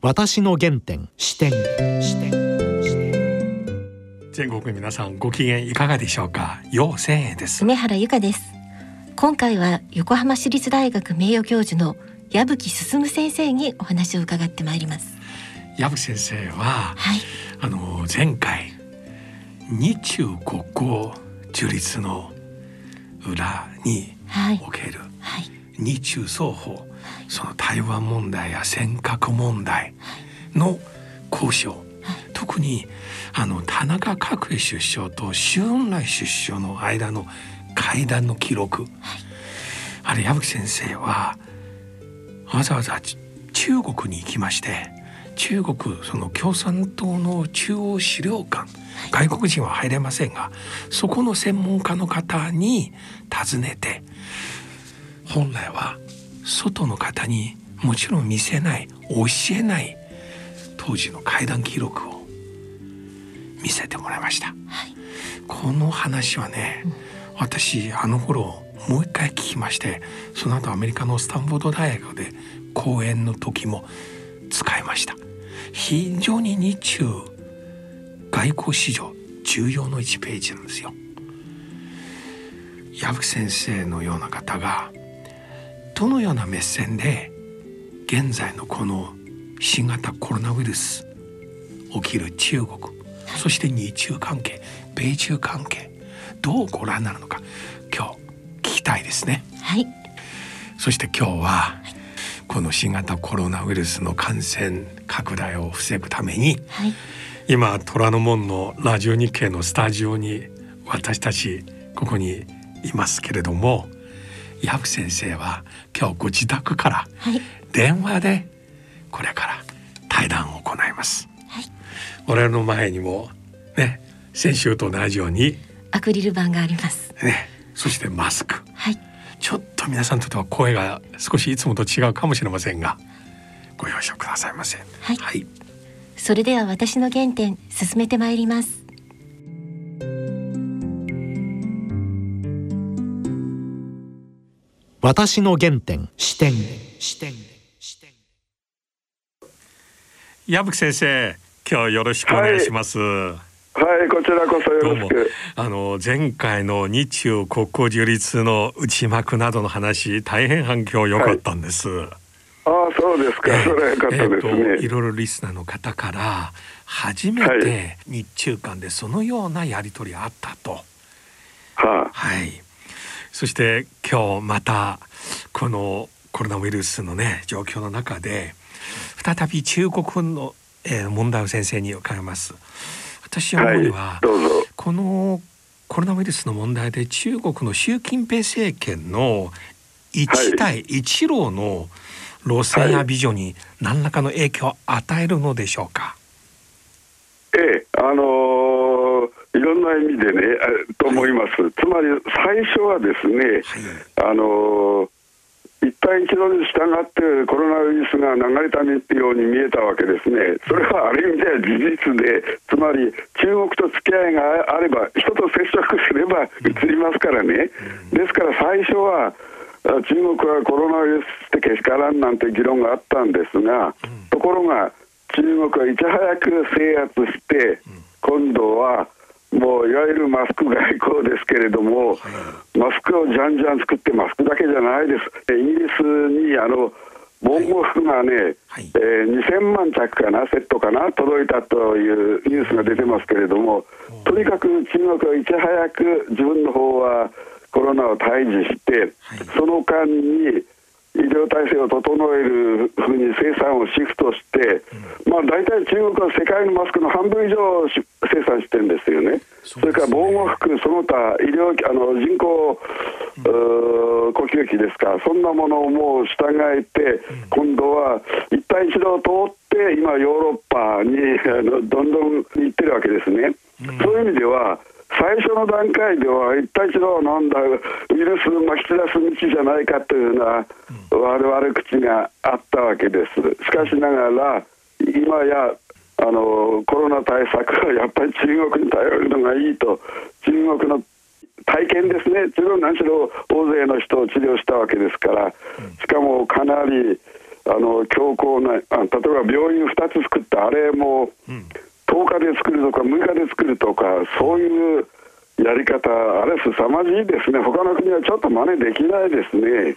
私の原点視点。視点。全国の皆さんご機嫌いかがでしょうか？陽千円です。梅原由香です。今回は横浜市立大学名誉教授の矢吹進先生にお話を伺ってまいります。矢吹先生は、はい。あの前回日中国交樹立の裏にはい。おけるはい。日中双方その台湾問題や尖閣問題の交渉特にあの田中角栄首相と周恩来首相の間の会談の記録。あれ矢吹先生はわざわざち中国に行きまして中国その共産党の中央資料館外国人は入れませんがそこの専門家の方に尋ねて本来は外の方にもちろん見せない教えない当時の会談記録を見せてもらいました、この話はね、私あの頃もう一回聞きましてその後アメリカのスタンフォード大学で講演の時も使いました。非常に日中外交史上重要の1ページなんですよ。矢吹先生のような方がどのような目線で現在のこの新型コロナウイルス起きる中国そして日中関係米中関係どうご覧になるのか今日聞きたいですね。はい。そして今日はこの新型コロナウイルスの感染拡大を防ぐためにはい。今虎ノ門のラジオ日経のスタジオに私たちここにいますけれども矢吹先生は今日ご自宅からはい。電話でこれから対談を行います、はい。我々の前にもね先週と同じようにアクリル板があります。ねそしてマスク。はい。ちょっと皆さんにとっては声が少しいつもと違うかもしれませんがご容赦くださいませ。はい。はい、それでは私の原点進めてまいります私の原点視点。視点視点矢吹先生今日よろしくお願いします、はい、こちらこそよどうも。ろしく。あの前回の日中国交樹立の内幕などの話大変反響良かったんです、ああ、そうですか。そかったですえーといね。ろいろリスナーの方から初めはて日中間でそのようなやり取りあったと。ははいそして今日またこのコロナウイルスのね状況の中で再び中国の、えー問題を先生に伺います私あ、は思うには。このコロナウイルスの問題で中国の習近平政権の一帯一路の路線やビジョンに何らかの影響を与えるのでしょうか？ええ、あのーいろんな意味でね、あと思います。つまり最初はですね、はい。あのー一帯一路に従ってコロナウイルスが流れたように見えたわけですね、それはある意味では事実で、つまり中国と付き合いがあれば、人と接触すれば移りますからね、ですから最初は、あ中国はコロナウイルスってけしからんなんて議論があったんですが、ところが中国はいち早く制圧して、今度はもういわゆるマスク外交ですけれども、マスクをじゃんじゃん作って、マスクだけじゃないです、イギリスにあの防護服がね、はい。えー2000万着かな、セットかな、届いたというニュースが出てますけれども、とにかく中国はいち早く自分の方はコロナを退治して、はい。その間に医療体制を整えるふうに生産をシフトして、まあ、大体中国は世界のマスクの半分以上し生産してるんですよね。そね。れから防護服、その他医療あの人工、うー呼吸器ですか、そんなものをもう従えて、今度は一帯一路を通って、今、ヨーロッパにあのどんどん行ってるわけですね。そういう意味では最初の段階では一帯一路はなんだウイルスをまき散らす道じゃないかというような悪悪口があったわけです。しかしながら今やあのコロナ対策はやっぱり中国に頼るのがいいと。中国の体験ですね、中国何しろ大勢の人を治療したわけですから、しかもかなりあの強硬なあ例えば病院2つ作った。あれも10日で作るとか6日で作るとかそういうやり方。あれ凄まじいですね。他の国はちょっと真似できないですね。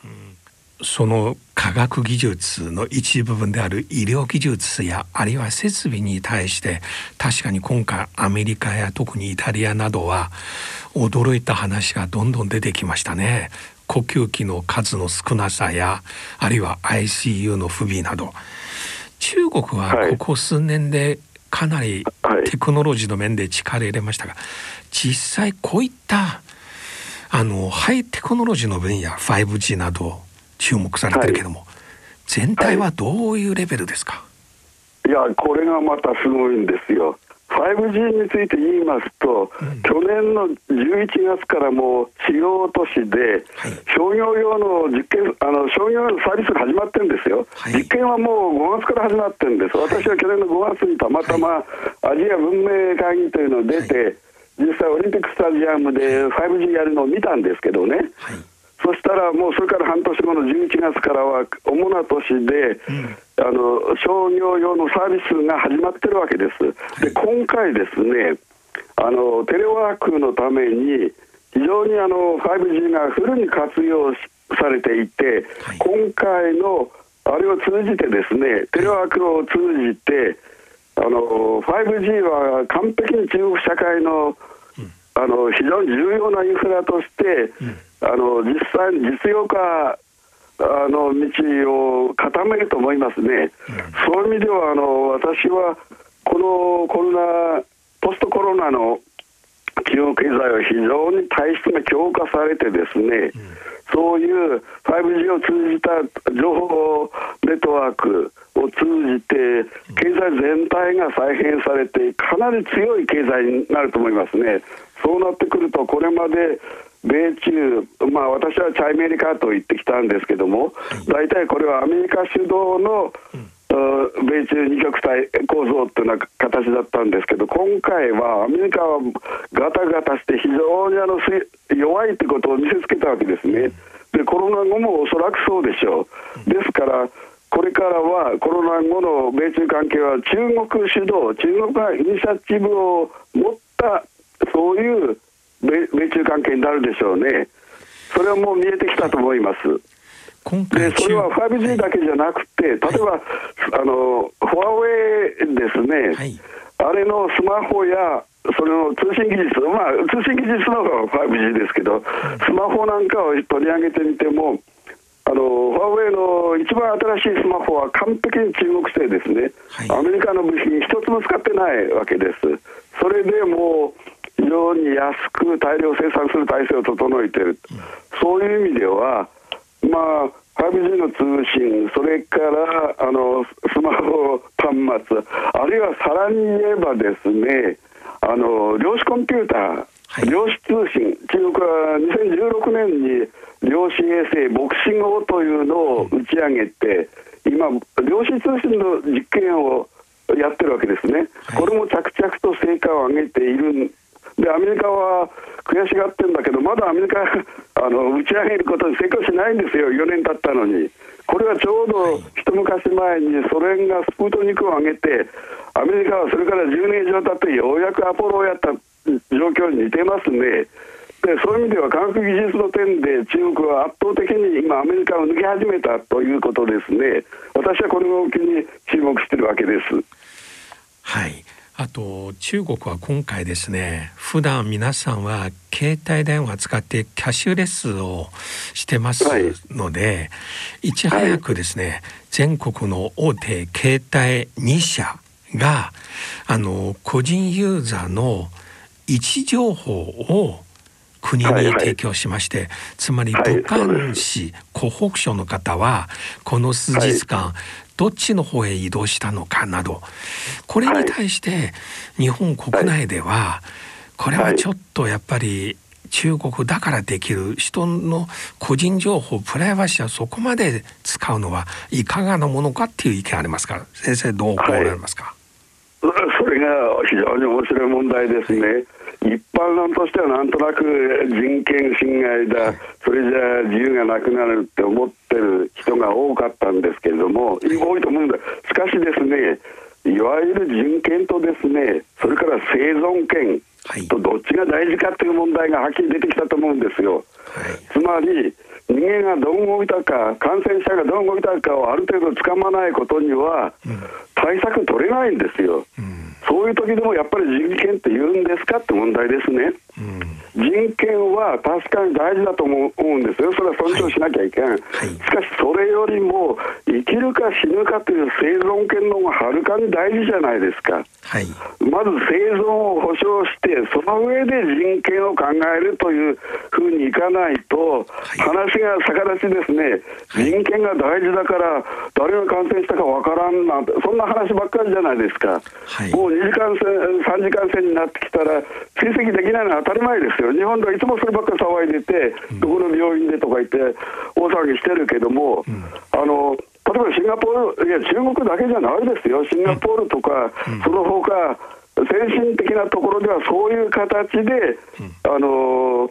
その科学技術の一部分である医療技術やあるいは設備に対して確かに今回アメリカや特にイタリアなどは驚いた話がどんどん出てきましたね。呼吸器の数の少なさやあるいは ICU の不備など中国はここ数年でかなりテクノロジーの面で力入れましたが実際こういったあのハイテクノロジーの分野 5G など注目されてるけども、はい、全体はどういうレベルですか、いやこれがまたすごいんですよ。5G について言いますと、うん、去年の11月からもう主要都市で、商業用の実験あの商業用のサービスが始まってるんですよ、はい、実験はもう5月から始まってるんです、私は去年の5月にたまたまアジア文明会議というのを出て、実際オリンピックスタジアムで 5G やるのを見たんですけどね、そしたらもうそれから半年後の11月からは主な都市で、うん、あの商業用のサービスが始まってるわけです。はい、で今回ですねあのテレワークのために非常にあの 5G がフルに活用されていて、はい、今回のあれを通じてですねテレワークを通じてあの 5G は完璧に中国社会のあの非常に重要なインフラとして、うんあの実際に実用化あの道を固めると思いますね、うん、そういう意味ではあの私はこのコロナポストコロナの中国経済は非常に体質が強化されてですね、うん、そういう 5G を通じた情報ネットワークを通じて経済全体が再編されてかなり強い経済になると思いますね。そうなってくるとこれまで米中、まあ、私はチャイメリカと言ってきたんですけども、大体これはアメリカ主導の、米中二極体構造っていうような形だったんですけど、今回はアメリカはガタガタして非常にあの弱いってことを見せつけたわけですね。でコロナ後もおそらくそうでしょう。ですからこれからはコロナ後の米中関係は中国主導、中国がイニシアチブを持ったそういう米中関係になるでしょうね、それはもう見えてきたと思います。でそれは 5G だけじゃなくて、例えば、はい、あのフォアウェイですね、はい、あれのスマホやそれの通信技術、まあ、通信技術の方が 5G ですけど、スマホなんかを取り上げてみても、あのフォアウェイの一番新しいスマホは完璧に中国製ですね、はい、アメリカの部品一つも使ってないわけです。それでもう非常に安く大量生産する体制を整えている、そういう意味では、まあ、5G の通信、それからあのスマホ端末、あるいはさらに言えばですね、あの量子コンピューター、はい、量子通信、中国は2016年に量子衛星、ボクシングというのを打ち上げて、今、量子通信の実験をやってるわけですね、はい、これも着々と成果を上げているでアメリカは悔しがってるんだけど、まだアメリカ あの打ち上げることに成功しないんですよ、4年経ったのに。これはちょうど一昔前にソ連がスプートニクを上げて、アメリカはそれから10年以上経ってようやくアポロをやった状況に似てますね。でそういう意味では科学技術の点で中国は圧倒的に今アメリカを抜き始めたということですね私はこの動きに注目しているわけですはいあと中国は今回ですね普段皆さんは携帯電話使ってキャッシュレスをしてますので、はい、いち早くですね、はい、全国の大手携帯2社があの個人ユーザーの位置情報を国に提供しまして、はいはい、つまり武漢市湖北省の方はこの数日間、どっちの方へ移動したのかなど。これに対して日本国内ではこれはちょっとやっぱり中国だからできる人の個人情報プライバシーはそこまで使うのはいかがなものかっていう意見ありますか？ら先生どう思われますか、はい、それが非常に面白い問題ですね一般論としてはなんとなく人権侵害だ、それじゃあ自由がなくなるって思ってる人が多かったんですけれども、多いと思うんだ、しかしですね、いわゆる人権とですね、それから生存権とどっちが大事かっていう問題がはっきり出てきたと思うんですよ。つまり人間がどう動いたか、感染者がどう動いたかをある程度つかまないことには、対策取れないんですよ。そういう時でもやっぱり人権って言うんですかって問題ですね。うん人権は確かに大事だと思うんですよ、それは尊重しなきゃいけない、はい、しかしそれよりも生きるか死ぬかという生存権の方がはるかに大事じゃないですか、はい、まず生存を保障して、その上で人権を考えるというふうにいかないと、話が逆立ちですね、人権が大事だから、誰が感染したかわからんなんて、そんな話ばっかりじゃないですか、もう2時間線、3時間線になってきたら、追跡できないのは当たり前ですよ、日本ではいつもそればっかり騒いでて、どこの病院でとか言って、大騒ぎしてるけども、あの例えばシンガポール、いや、中国だけじゃないですよ、シンガポールとか、その他先進的なところではそういう形で、あの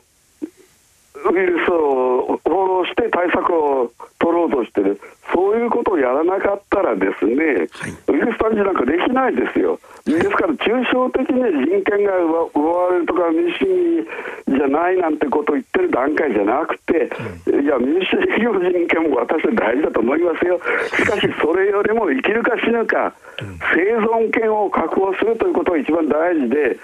ウイルスをフォローして対策を取ろうとしてる、そういうことをやらなかったらですね、はい、ウイルス探知なんかできないですよ。ですから、抽象的に人権が奪われるとか、民主主義じゃないなんてことを言ってる段階じゃなくて、うん、いや、民主主義の人権も私は大事だと思いますよ。しかし、それよりも生きるか死ぬか、生存権を確保するということが一番大事で、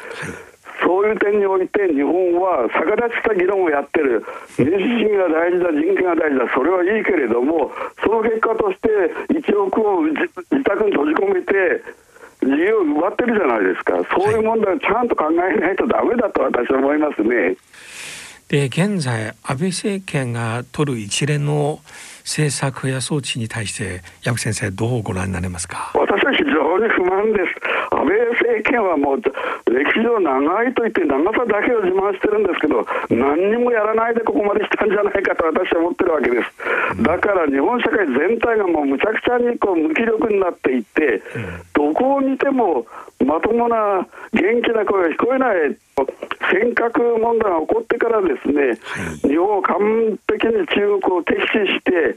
そういう点において日本は逆立ちした議論をやってる、民主主義が大事だ、人権が大事だ、それはいいけれども、その結果として1億を自宅に閉じ込めて、自由を奪ってるじゃないですか、そういう問題をちゃんと考えないとだめだと私は思いますね。で現在安倍政権が取る一連の政策や装置に対して矢吹先生どうご覧になれますか？私は非常に不満です政権はもう歴史上長いと言って長さだけを自慢してるんですけど何にもやらないでここまで来たんじゃないかと私は思ってるわけですだから日本社会全体がもうむちゃくちゃにこう無気力になっていって、どこを見てもまともな元気な声が聞こえない尖閣問題が起こってからですね、日本を完璧に中国を敵視して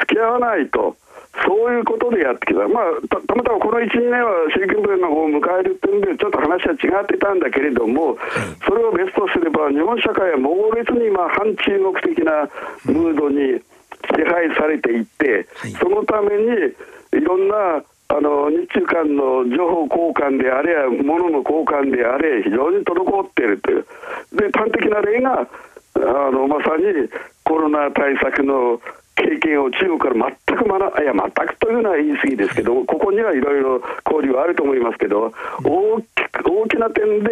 付き合わないと。そういうことでやってきた、まあ、たたまたまこの1、2年は習近平の方を迎えるっていうんで、ちょっと話は違ってたんだけれども、それを別とすれば、日本社会は猛烈に今、反中国的なムードに支配されていって、そのためにいろんなあの日中間の情報交換であれや物の交換であれ非常に滞っているという。で端的な例があのまさにコロナ対策の経験を中国から全く学いや全くというのは言い過ぎですけどここにはいろいろ交流はあると思いますけど大き大きな点で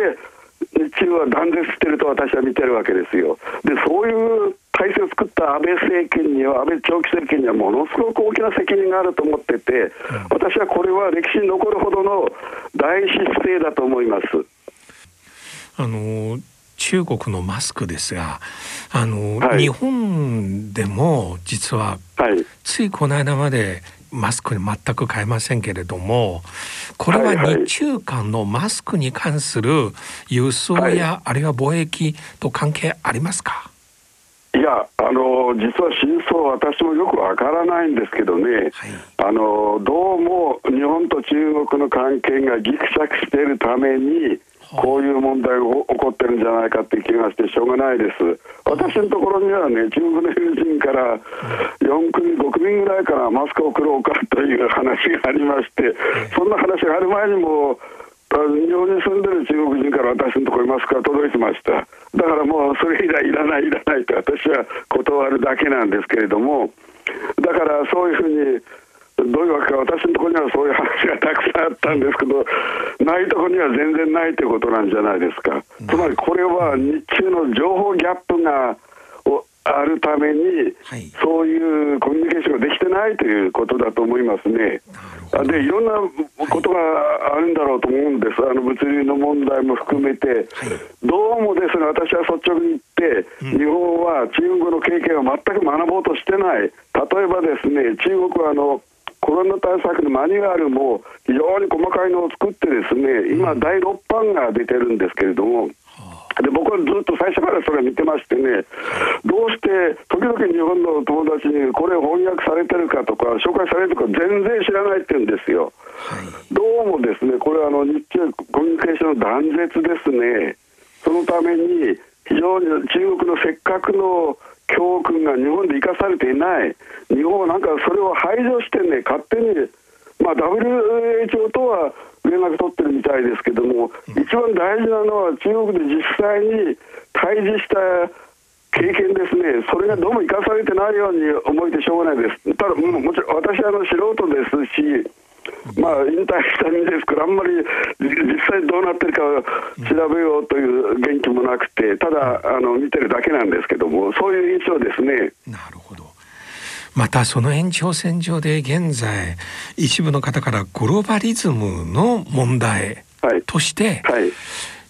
日中は断絶していると私は見てるわけですよ。でそういう体制を作った安倍政権には、安倍長期政権にはものすごく大きな責任があると思ってて、私はこれは歴史に残るほどの大失勢だと思います。あの中国のマスクですがあの、はい、日本でも実は、はい、ついこの間までマスクに全く変えませんけれどもこれは日中間のマスクに関する輸送や、はい、あるいは貿易と関係ありますか？いやあの実は真相は私もよくわからないんですけどね、はい、あのどうも日本と中国の関係がぎくしゃくしているためにこういう問題が起こってるんじゃないかって気がしてしょうがないです。私のところにはね、中国の友人から4組、5組ぐらいからマスクを送ろうかという話がありまして、そんな話がある前にも、日本に住んでる中国人から私のところにマスクが届いてました。だからもうそれ以来いらない、いらないと私は断るだけなんですけれども、だからそういうふうに、どういうわけか、私のところにはそういう話がたくさんあったんですけど、ないところには全然ないということなんじゃないですか。つまりこれは日中の情報ギャップがあるために、はい、そういうコミュニケーションができてないということだと思いますね。でいろんなことがあるんだろうと思うんです、あの物流の問題も含めて、はい、どうもですね、私は率直に言って、うん、日本は中国の経験を全く学ぼうとしてない、例えばですね、中国はあのコロナ対策のマニュアルも非常に細かいのを作ってですね今第6版が出てるんですけれども、で僕はずっと最初からそれを見てましてね、どうして時々日本の友達にこれ翻訳されてるかとか、紹介されるとか、全然知らないって言うんですよ。どうもですね、これはあの日中コミュニケーションの断絶ですね、そのために非常に中国のせっかくの教訓が日本で生かされていない、日本はなんかそれを排除してね、勝手に、まあ、WHO とは連絡取ってるみたいですけども、一番大事なのは、中国で実際に対峙した経験ですね、それがどうも生かされてないように思えてしょうがないです。ただ、ももちろん私はあの素人ですし、まあ、引退した身ですから、あんまり実際どうなってるか調べようという元気もなくて、ただあの見てるだけなんですけども、そういう印象ですね。なるほどまたその延長線上で現在一部の方からグローバリズムの問題として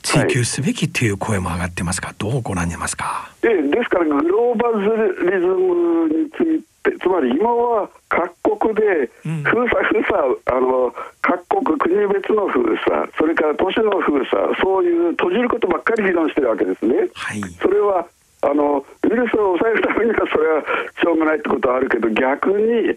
追求すべきという声も上がってますがどうご覧になりますか、えですからグローバリズムについてつまり今は各国で封鎖封鎖あの各国国別の封鎖それから都市の封鎖そういう閉じることばっかり議論してるわけですね。はい、それはあのウイルスを抑えるためにはそれはしょうがないってことはあるけど逆に、はい、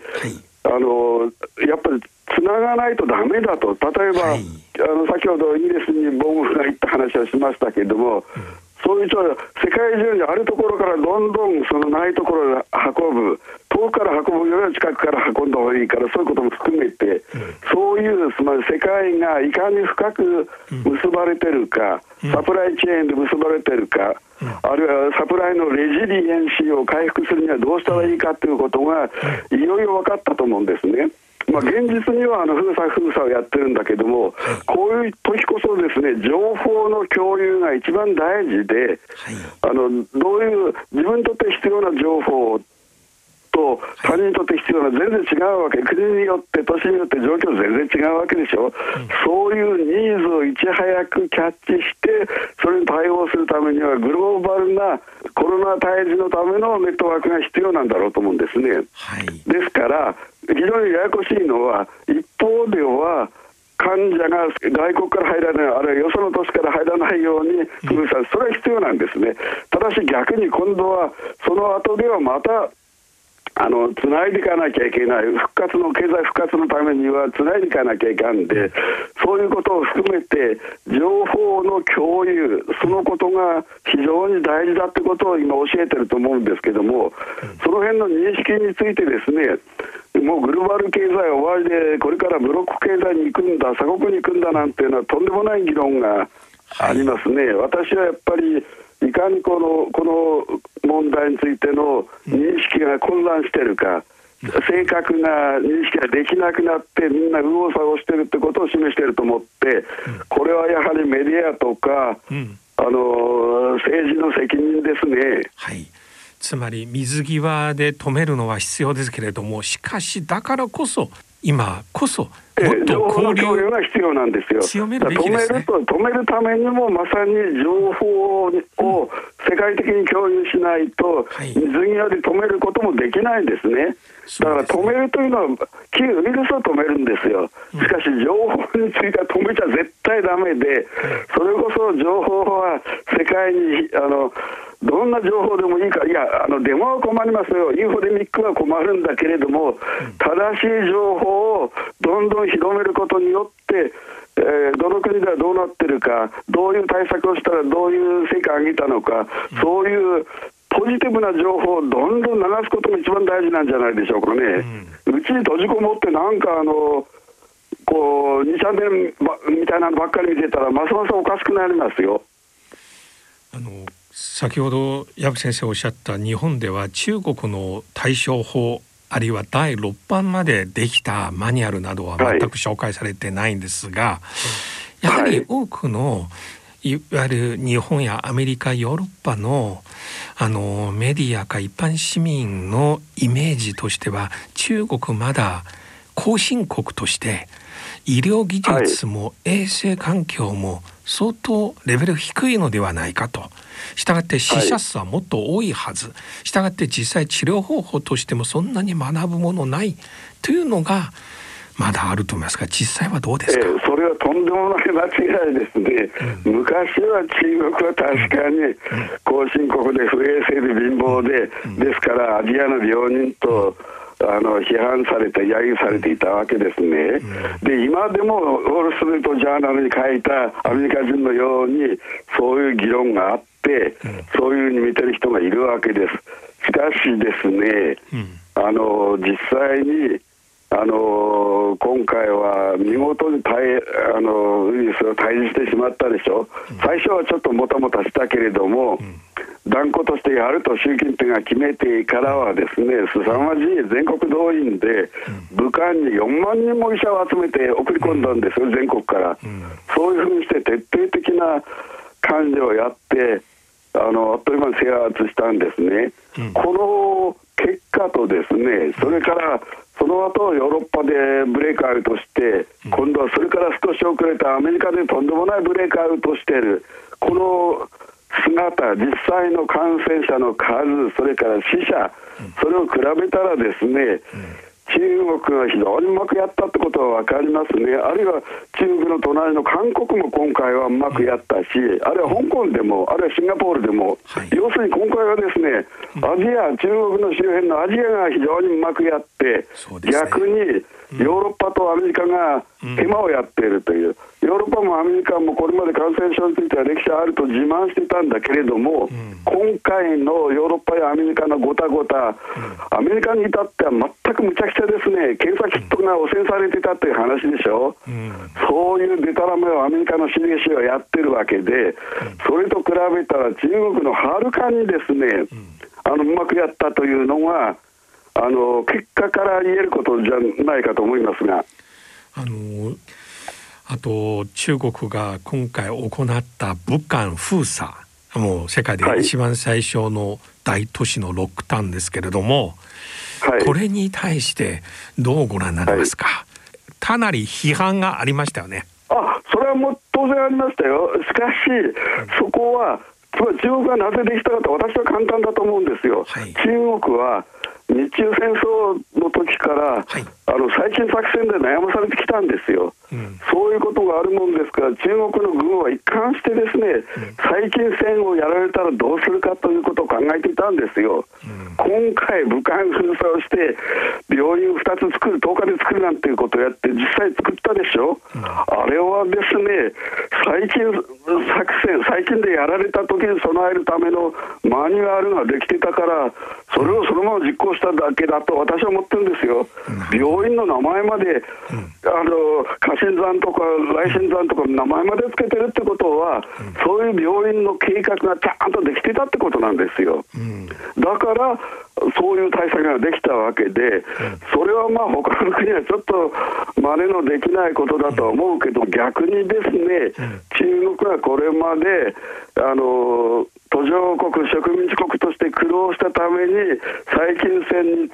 あのやっぱりつながないとだめだと。例えば、はい、あの先ほどイギリスにボムが行った話をしましたけれども、うん。そういう世界中にあるところからどんどんそのないところへ運ぶ遠くから運ぶより近くから運んだ方がいいからそういうことも含めて、うん、そういうつまり世界がいかに深く結ばれてるか、うん、サプライチェーンで結ばれてるか、うん、あるいはサプライのレジリエンシーを回復するにはどうしたらいいかということがいよいよ分かったと思うんですね。まあ、現実にはあの封鎖封鎖をやってるんだけども、こういう時こそですね情報の共有が一番大事で、あのどういう自分にとって必要な情報と他人にとって必要な全然違うわけ。国によって都市によって状況全然違うわけでしょ、うん、そういうニーズをいち早くキャッチしてそれに対応するためにはグローバルなコロナ退治のためのネットワークが必要なんだろうと思うんですね。はい、ですから非常にややこしいのは一方では患者が外国から入らない、あるいはよその都市から入らないように封鎖、それは必要なんですね。ただし逆に今度は、その後ではまたあのつないでいかなきゃいけない、復活の経済復活のためにはつないでいかなきゃいけないんで、そういうことを含めて、情報の共有、そのことが非常に大事だってことを今、教えてると思うんですけども、その辺の認識についてですね、もうグローバル経済終わりで、これからブロック経済に行くんだ、鎖国に行くんだなんていうのは、とんでもない議論がありますね。私はやっぱりいかにこのこの問題についての認識が混乱しているか、正確な認識ができなくなって、みんな右往左往してるってことを示していると思って、これはやはりメディアとか、あの政治の責任ですね。はい。つまり水際で止めるのは必要ですけれどもしかしだからこそ今こそもっと交流が必要なんですよ。強めるね。止めると止めるためにもまさに情報を世界的に共有しないと、水際で止めることもできないんですね。だから止めるというのは旧ウイルスを止めるんですよ。しかし情報については止めちゃ絶対ダメで、それこそ情報は世界にあのどんな情報でもいいから、いや、あのデモは困りますよ、インフォデミックは困るんだけれども、正しい情報をどんどん広めることによって、えー、どの国ではどうなってるか、どういう対策をしたらどういう成果を上げたのか、そういうポジティブな情報をどんどん流すことが一番大事なんじゃないでしょうかね。うち、に閉じこもって、なんかあの、こう、2、3年みたいなのばっかり見てたら、ますますおかしくなりますよ。あの先ほど藪先生おっしゃった日本では中国の対処法あるいは第6版までできたマニュアルなどは全く紹介されてないんですが、はい、やはり多くのいわゆる日本やアメリカヨーロッパのあのメディアか一般市民のイメージとしては中国まだ後進国として医療技術も衛生環境も相当レベル低いのではないかと。したがって死者数はもっと多いはず、したがって実際治療方法としてもそんなに学ぶものない。というのがまだあると思いますが実際はどうですか、えー、それはとんでもない間違いですね、うん、昔は中国は確かに後進国で不衛生で貧乏で、うん、ですからアジアの病人と、あの批判されて、揶揄されていたわけですね、で今でもウォール・ストリート・ジャーナルに書いたアメリカ人のように、そういう議論があって、そういうふうに見てる人がいるわけです。しかしですね、あの実際にあの今回は見事にあのウイルスが退治してしまったでしょ、最初はちょっともたもたしたけれども、断固としてやると習近平が決めてからはですね凄まじい全国動員で武漢に4万人も医者を集めて送り込んだんですよ、全国から、そういうふうにして徹底的な管理をやってあのあっという間に制圧したんですね、この結果とですねそれからその後ヨーロッパでブレイクアウトして、今度はそれから少し遅れたアメリカでとんでもないブレイクアウトしている、この姿、実際の感染者の数、それから死者、それを比べたらですね、中国が非常にうまくやったってことは分かりますね、あるいは中国の隣の韓国も今回はうまくやったし、あるいは香港でも、あるいはシンガポールでも、はい、要するに今回はですね、アジア、中国の周辺のアジアが非常にうまくやって、ね、逆にヨーロッパとアメリカが手間をやっているという。ヨーロッパもアメリカもこれまで感染症については歴史あると自慢していたんだけれども、うん、今回のヨーロッパやアメリカのごたごた、うん、アメリカに至っては全くむちゃくちゃですね、検査キットが汚染されていたという話でしょ、うん、そういうデタラメをアメリカの CDC はやってるわけで、それと比べたら中国のはるかにですね、あのうまくやったというのが、あの結果から言えることじゃないかと思いますが。あのあと中国が今回行った武漢封鎖もう世界で一番最初の大都市のロックダウンですけれども、はい、これに対してどうご覧になりますか、はい、かなり批判がありましたよね。あそれはもう当然ありましたよ。しかし、そこはつまり中国がなぜできたかと私は簡単だと思うんですよ。はい、中国は日中戦争の時から、はい、あの最新作戦で悩まされてきたんですよ、うん、そういうことがあるもんですから、中国の軍は一貫してですね、うん、最近戦をやられたらどうするかということを考えていたんですよ、うん、今回、武漢封鎖をして、病院を2つ作る、10日で作るなんていうことをやって、実際作ったでしょ、あれはですね、最近作戦、最近でやられた時に備えるためのマニュアルができてたから、それをそのまま実行しただけだと私は思ってるんですよ、病院の名前まで、あの家臣山とか来神山とか名前までつけてるってことは、そういう病院の計画がちゃんとできてたってことなんですよ。だからそういう対策ができたわけで、それはまあ他の国はちょっと真似のできないことだとは思うけど、逆にですね、中国はこれまで、あの途上国、植民地国として苦労したために、最近戦に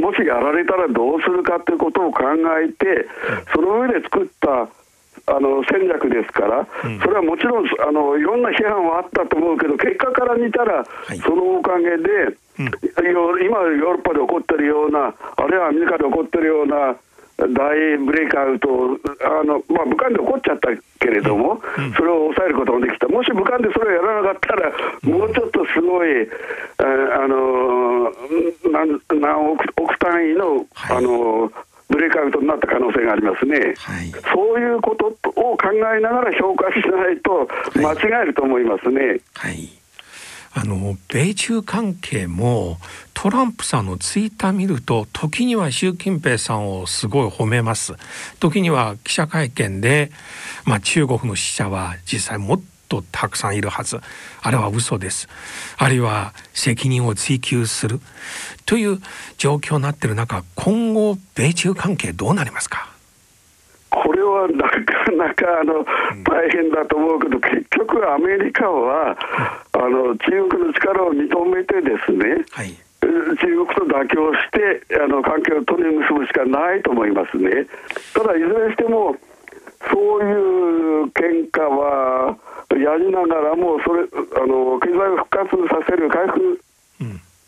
もしやられたらどうするかということを考えて、その上で作ったあの戦略ですから、それはもちろんあのいろんな批判はあったと思うけど、結果から見たら、そのおかげで、今、ヨーロッパで起こってるような、あるいはアメリカで起こってるような、大ブレイクアウトあの、まあ、武漢で起こっちゃったけれども、うん、それを抑えることができた、もし武漢でそれをやらなかったら、もうちょっとすごい、あの何何億億単位の、はい、あのブレイクアウトになった可能性がありますね、はい、そういうことを考えながら評価しないと、間違えると思いますね。はいあの米中関係もトランプさんのツイッター見ると時には習近平さんをすごい褒めます。時には記者会見で、まあ、中国の死者は実際もっとたくさんいるはず。あれは嘘です。あるいは責任を追及する。という状況になっている中今後米中関係どうなりますか？これはなかなかあの大変だと思うけど、結局、アメリカはあの中国の力を認めてですね、はい、中国と妥協してあの関係を取り結ぶしかないと思いますね。ただいずれにしてもそういう喧嘩はやりながらもそれあの経済を復活させる回復、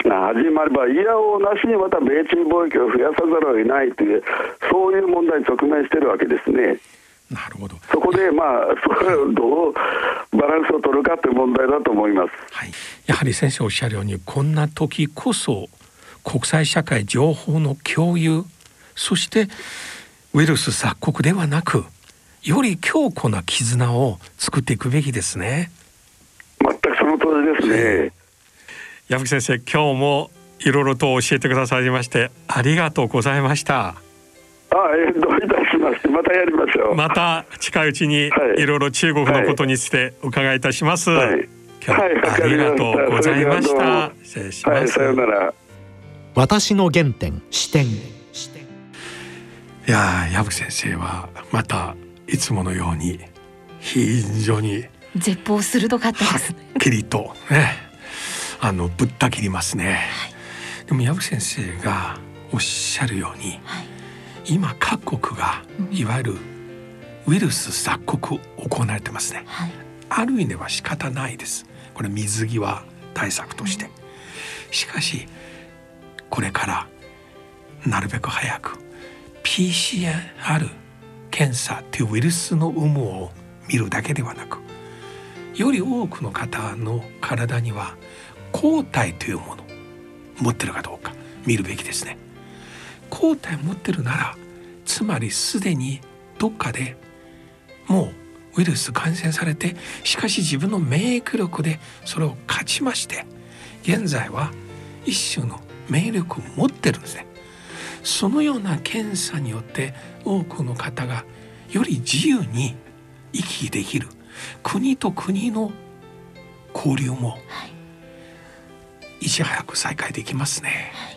が始まれば、いやおうなしにまた米中貿易を増やさざるを得ないという、そういう問題に直面しているわけですね。なるほど。そこで、まあ、どうバランスを取るかという問題だと思います。はい、やはり先生おっしゃるようにこんな時こそ国際社会情報の共有そしてウイルス鎖国ではなくより強固な絆を作っていくべきですね。全くその通りですね。矢吹先生今日もいろいろと教えてくださいましてありがとうございました。あ、えー、どういたしまして、またやりましょう。また近いうちにはいいろいろ中国のことについて伺いいたします。はい今日はありがとうございました。はい失礼しはい、ます。さようなら。私の原点視点視点いやー矢吹先生はまたいつものように非常に絶望鋭かったすね。っきりとねあのぶった切りますね。でも矢吹先生がおっしゃるようにはい。今各国がうんいわゆるウイルス鎖国行われてますね。はい。ある意味では仕方ないです。これ水際対策として。しかしこれからなるべく早く PCR 検査というウイルスの有無を見るだけではなくより多くの方の体には抗体というものを持ってるかどうか見るべきですね。抗体持ってるならつまりすでにどっかでもうウイルス感染されてしかし自分の免疫力でそれを勝ちまして現在は一種の免疫力を持ってるんですね。そのような検査によって多くの方がより自由に行き来できる国と国の交流もいち早く再開できますね。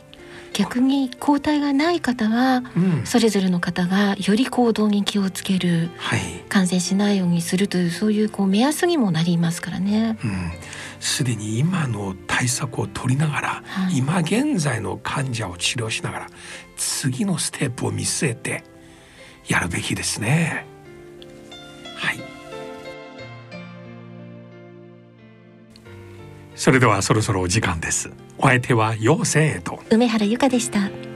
逆に抗体がない方はうん、それぞれの方がより行動に気をつけるはい。感染しないようにするというそういうこう目安にもなりますからね。うん、すでに今の対策を取りながら、はい今現在の患者を治療しながら次のステップを見据えてやるべきですね。はい。それではそろそろお時間です。お相手は陽性と梅原由香でした。